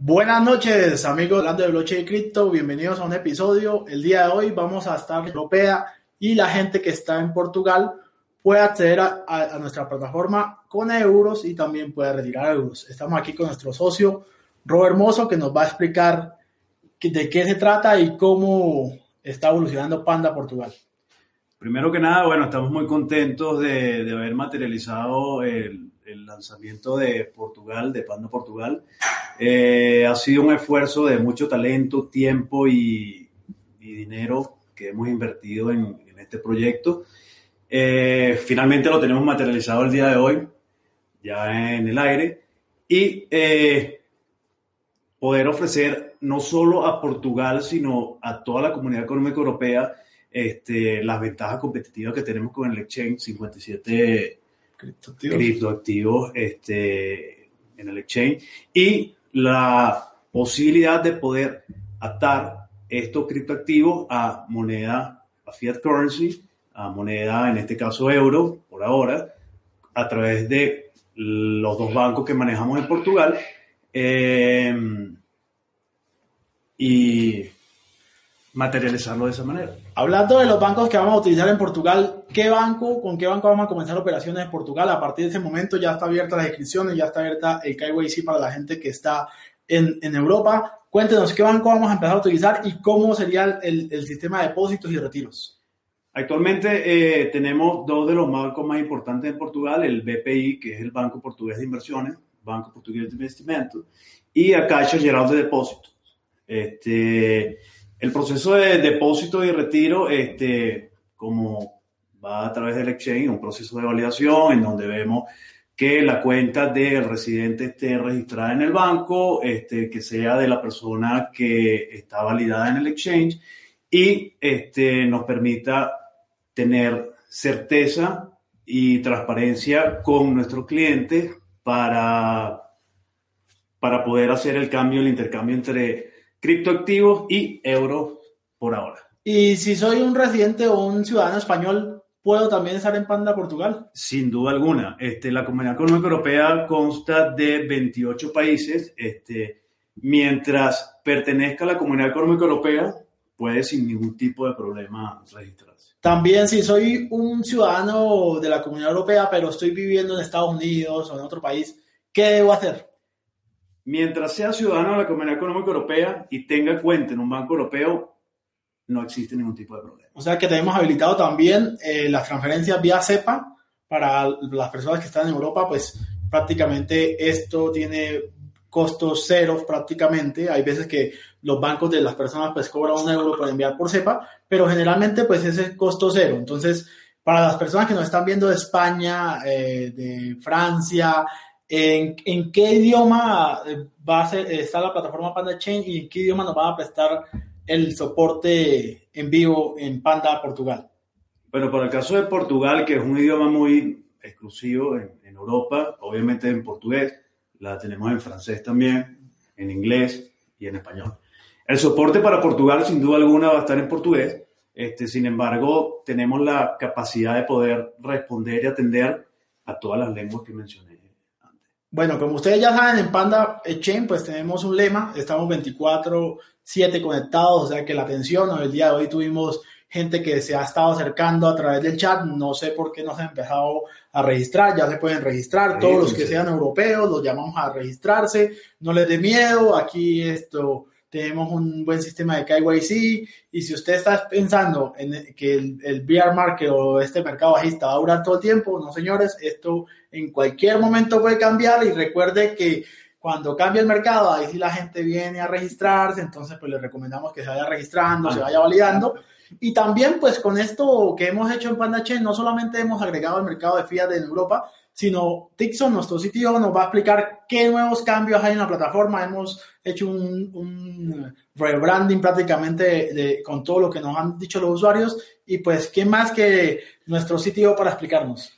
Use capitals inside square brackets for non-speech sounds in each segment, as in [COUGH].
Buenas noches, amigos hablando de blockchain y cripto. Bienvenidos a un episodio. El día de hoy vamos a estar europea y la gente que está en Portugal puede acceder a, nuestra plataforma con euros y también puede retirar euros. Estamos aquí con nuestro socio Robert Hermoso que nos va a explicar de qué se trata y cómo está evolucionando Panda Portugal. Primero que nada, bueno, estamos muy contentos de, de haber materializado el, el lanzamiento de Portugal, de Panda Portugal. Eh, ha sido un esfuerzo de mucho talento, tiempo y, y dinero que hemos invertido en, en este proyecto. Eh, finalmente lo tenemos materializado el día de hoy, ya en el aire, y eh, poder ofrecer no solo a Portugal, sino a toda la comunidad económica europea este, las ventajas competitivas que tenemos con el exchange 57 Criptoactivos. criptoactivos este, en el exchange y la posibilidad de poder atar estos criptoactivos a moneda, a fiat currency, a moneda, en este caso euro, por ahora, a través de los dos bancos que manejamos en Portugal. eh, y materializarlo de esa manera. Hablando de los bancos que vamos a utilizar en Portugal, ¿qué banco, con qué banco vamos a comenzar operaciones en Portugal? A partir de ese momento ya está abierta las inscripciones, ya está abierta el KYC para la gente que está en, en Europa. Cuéntenos qué banco vamos a empezar a utilizar y cómo sería el, el sistema de depósitos y retiros. Actualmente eh, tenemos dos de los bancos más importantes en Portugal, el BPI, que es el Banco Portugués de Inversiones, Banco Portugués de Investimentos, y a Caixa Geral de Depósitos. Este, el proceso de depósito y retiro, este, como va a través del exchange, un proceso de validación en donde vemos que la cuenta del residente esté registrada en el banco, este, que sea de la persona que está validada en el exchange y este, nos permita tener certeza y transparencia con nuestros clientes para, para poder hacer el cambio, el intercambio entre criptoactivos y euros por ahora. Y si soy un residente o un ciudadano español, ¿puedo también estar en Panda Portugal? Sin duda alguna, este, la Comunidad Económica Europea consta de 28 países. Este, mientras pertenezca a la Comunidad Económica Europea, puede sin ningún tipo de problema registrarse. También si soy un ciudadano de la Comunidad Europea, pero estoy viviendo en Estados Unidos o en otro país, ¿qué debo hacer? Mientras sea ciudadano de la Comunidad Económica Europea y tenga cuenta en un banco europeo, no existe ningún tipo de problema. O sea que tenemos habilitado también eh, las transferencias vía SEPA para las personas que están en Europa, pues prácticamente esto tiene costos ceros prácticamente. Hay veces que los bancos de las personas pues cobran un euro por enviar por SEPA, pero generalmente pues ese es costo cero. Entonces, para las personas que nos están viendo de España, eh, de Francia, ¿en, qué idioma va a ser, está la plataforma Panda Chain y en qué idioma nos va a prestar el soporte en vivo en Panda Portugal? Bueno, para el caso de Portugal, que es un idioma muy exclusivo en, Europa, obviamente en portugués, la tenemos en francés también, en inglés y en español. El soporte para Portugal, sin duda alguna, va a estar en portugués. Este, sin embargo, tenemos la capacidad de poder responder y atender a todas las lenguas que mencioné. Bueno, como ustedes ya saben, en Panda Chain pues tenemos un lema, estamos 24/7 conectados, o sea que la atención, el día de hoy tuvimos gente que se ha estado acercando a través del chat, no sé por qué no se han empezado a registrar, ya se pueden registrar, todos los que sean europeos los llamamos a registrarse, no les dé miedo, aquí esto tenemos un buen sistema de KYC y si usted está pensando en que el, el bear market o este mercado bajista va a durar todo el tiempo, no señores, esto en cualquier momento puede cambiar y recuerde que cuando cambia el mercado, ahí sí la gente viene a registrarse, entonces pues les recomendamos que se vaya registrando, se vaya validando. Y también pues con esto que hemos hecho en PandaChain, no solamente hemos agregado el mercado de fiat en Europa, sino Tixon, nuestro sitio, nos va a explicar qué nuevos cambios hay en la plataforma. Hemos hecho un, un rebranding prácticamente con todo lo que nos han dicho los usuarios y pues, ¿qué más que nuestro sitio para explicarnos?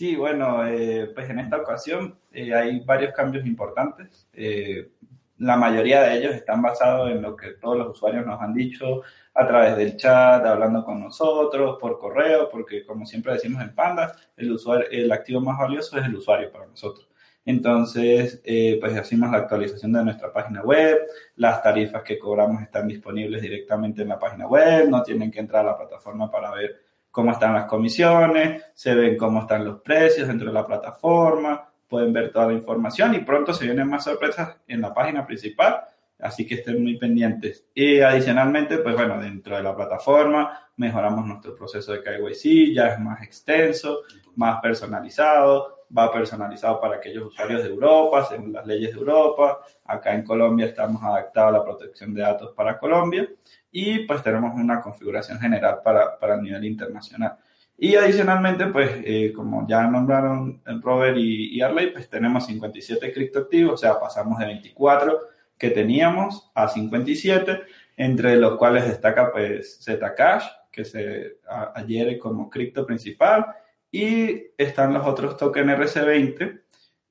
Sí, bueno, eh, pues en esta ocasión eh, hay varios cambios importantes. Eh, la mayoría de ellos están basados en lo que todos los usuarios nos han dicho a través del chat, hablando con nosotros, por correo, porque como siempre decimos en Panda, el, usuario, el activo más valioso es el usuario para nosotros. Entonces, pues hacemos la actualización de nuestra página web, las tarifas que cobramos están disponibles directamente en la página web, no tienen que entrar a la plataforma para ver cómo están las comisiones, se ven cómo están los precios dentro de la plataforma, pueden ver toda la información y pronto se vienen más sorpresas en la página principal, así que estén muy pendientes. Y adicionalmente, pues bueno, dentro de la plataforma mejoramos nuestro proceso de KYC, ya es más extenso, más personalizado, va personalizado para aquellos usuarios de Europa, según las leyes de Europa. Acá en Colombia estamos adaptados a la protección de datos para Colombia y pues tenemos una configuración general para, para el nivel internacional. Y adicionalmente, pues eh, como ya nombraron Robert y, y, Arley, pues tenemos 57 criptoactivos, o sea, pasamos de 24 que teníamos a 57, entre los cuales destaca pues Zcash, que se adhiere como cripto principal, y están los otros tokens RC20,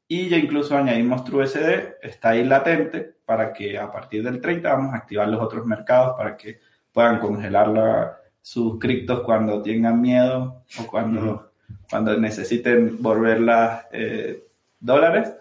y ya incluso añadimos TrueSD, está ahí latente, para que a partir del 30 vamos a activar los otros mercados para que puedan congelar sus criptos cuando tengan miedo o cuando, cuando necesiten volverlas eh, dólares.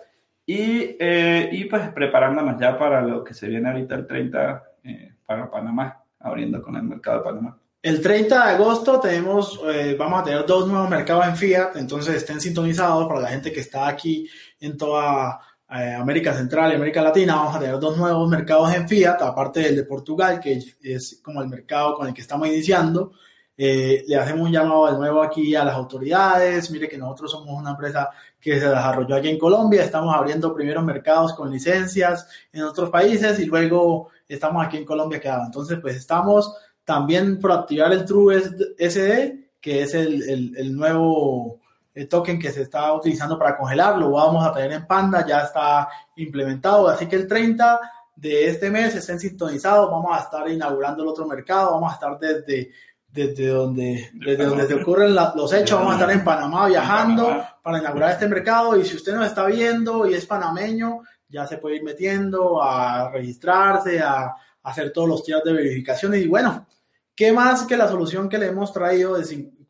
Y, eh, y, pues preparándonos ya para lo que se viene ahorita el 30 eh, para Panamá, abriendo con el mercado de Panamá. El 30 de agosto tenemos, vamos a tener dos nuevos mercados en Fiat, entonces estén sintonizados para la gente que está aquí en toda eh, América Central y América Latina, vamos a tener dos nuevos mercados en Fiat, aparte del de Portugal, que es como el mercado con el que estamos iniciando. Eh, le hacemos un llamado de nuevo aquí a las autoridades. Mire que nosotros somos una empresa que se desarrolló aquí en Colombia. Estamos abriendo primeros mercados con licencias en otros países y luego estamos aquí en Colombia quedado. Entonces, pues estamos también por activar el True SD, que es el, el, el nuevo el token que se está utilizando para congelar, lo vamos a tener en Panda, ya está implementado, así que el 30 de este mes estén sintonizados, vamos a estar inaugurando el otro mercado, vamos a estar desde, desde donde, desde donde se ocurren los hechos, vamos a estar en Panamá viajando para inaugurar este mercado. Y si usted nos está viendo y es panameño, ya se puede ir metiendo a registrarse, a, hacer todos los tiros de verificación y bueno, ¿qué más que la solución que le hemos traído de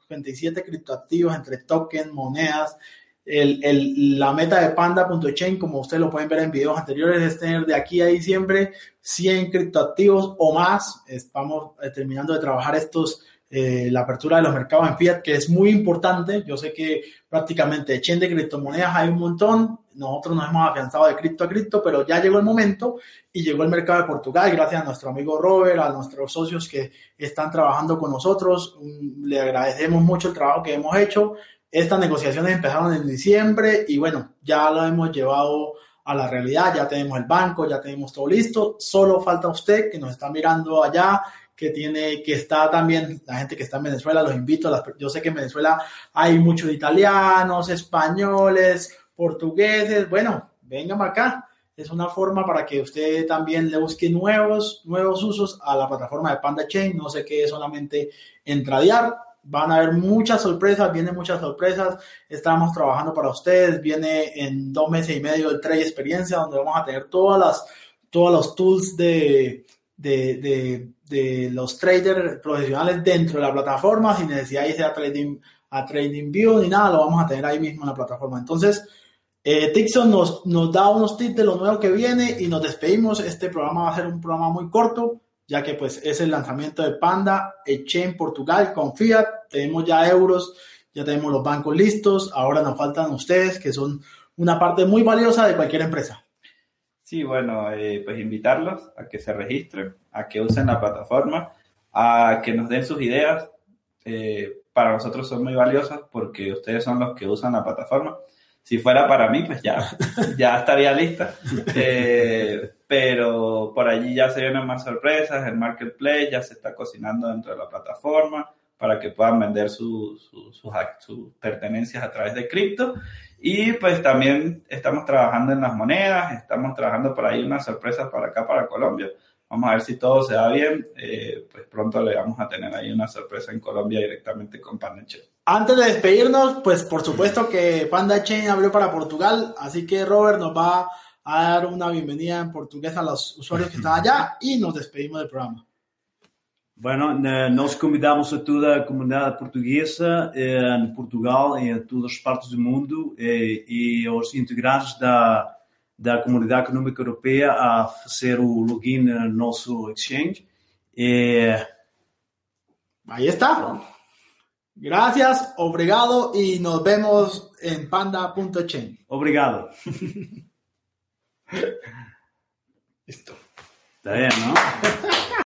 57 criptoactivos entre tokens, monedas. El, el, la meta de panda.chain, como ustedes lo pueden ver en videos anteriores, es tener de aquí a diciembre 100 criptoactivos o más. Estamos eh, terminando de trabajar estos eh, la apertura de los mercados en fiat, que es muy importante. Yo sé que prácticamente chain de criptomonedas hay un montón. Nosotros nos hemos afianzado de cripto a cripto, pero ya llegó el momento y llegó el mercado de Portugal, gracias a nuestro amigo Robert, a nuestros socios que están trabajando con nosotros. Le agradecemos mucho el trabajo que hemos hecho. Estas negociaciones empezaron en diciembre y bueno, ya lo hemos llevado a la realidad, ya tenemos el banco, ya tenemos todo listo, solo falta usted que nos está mirando allá, que tiene, que está también, la gente que está en Venezuela, los invito, a yo sé que en Venezuela hay muchos italianos, españoles, portugueses, bueno, vengan acá, es una forma para que usted también le busque nuevos, nuevos usos a la plataforma de Panda Chain, no qué es solamente entradear, van a haber muchas sorpresas, vienen muchas sorpresas, estamos trabajando para ustedes, viene en dos meses y medio el Trade Experiencia, donde vamos a tener todas las, todos los tools de, de, de, los traders profesionales dentro de la plataforma sin necesidad de irse a Trading, a trading View ni nada, lo vamos a tener ahí mismo en la plataforma. Entonces, eh, Tixon nos, nos da unos tips de lo nuevo que viene y nos despedimos. Este programa va a ser un programa muy corto, ya que pues es el lanzamiento de Panda, Exchange Portugal con Fiat. Tenemos ya euros, ya tenemos los bancos listos. Ahora nos faltan ustedes, que son una parte muy valiosa de cualquier empresa. Sí, bueno, eh, pues invitarlos a que se registren, a que usen la plataforma, a que nos den sus ideas. Eh, para nosotros son muy valiosas porque ustedes son los que usan la plataforma. Si fuera para mí, pues ya, ya estaría lista. [LAUGHS] Eh, pero por allí ya se vienen más sorpresas. El marketplace ya se está cocinando dentro de la plataforma. Para que puedan vender sus, sus pertenencias a través de cripto. Y pues también estamos trabajando en las monedas, estamos trabajando por ahí unas sorpresas para acá, para Colombia. Vamos a ver si todo se da bien. Eh, pues pronto le vamos a tener ahí una sorpresa en Colombia directamente con Panda Chain. Antes de despedirnos, pues por supuesto que Panda Chain abrió para Portugal, así que Robert nos va a dar una bienvenida en portugués a los usuarios que están allá y nos despedimos del programa. Bueno, nós convidamos a toda a comunidade portuguesa em Portugal e em todas as partes do mundo e, e aos integrantes da, da Comunidade Econômica Europeia a fazer o login no nosso exchange. E... Ahí está. Gracias, obrigado y nos vemos en panda.chain. Obrigado. [LAUGHS] Listo. Está bien, ¿no? [LAUGHS]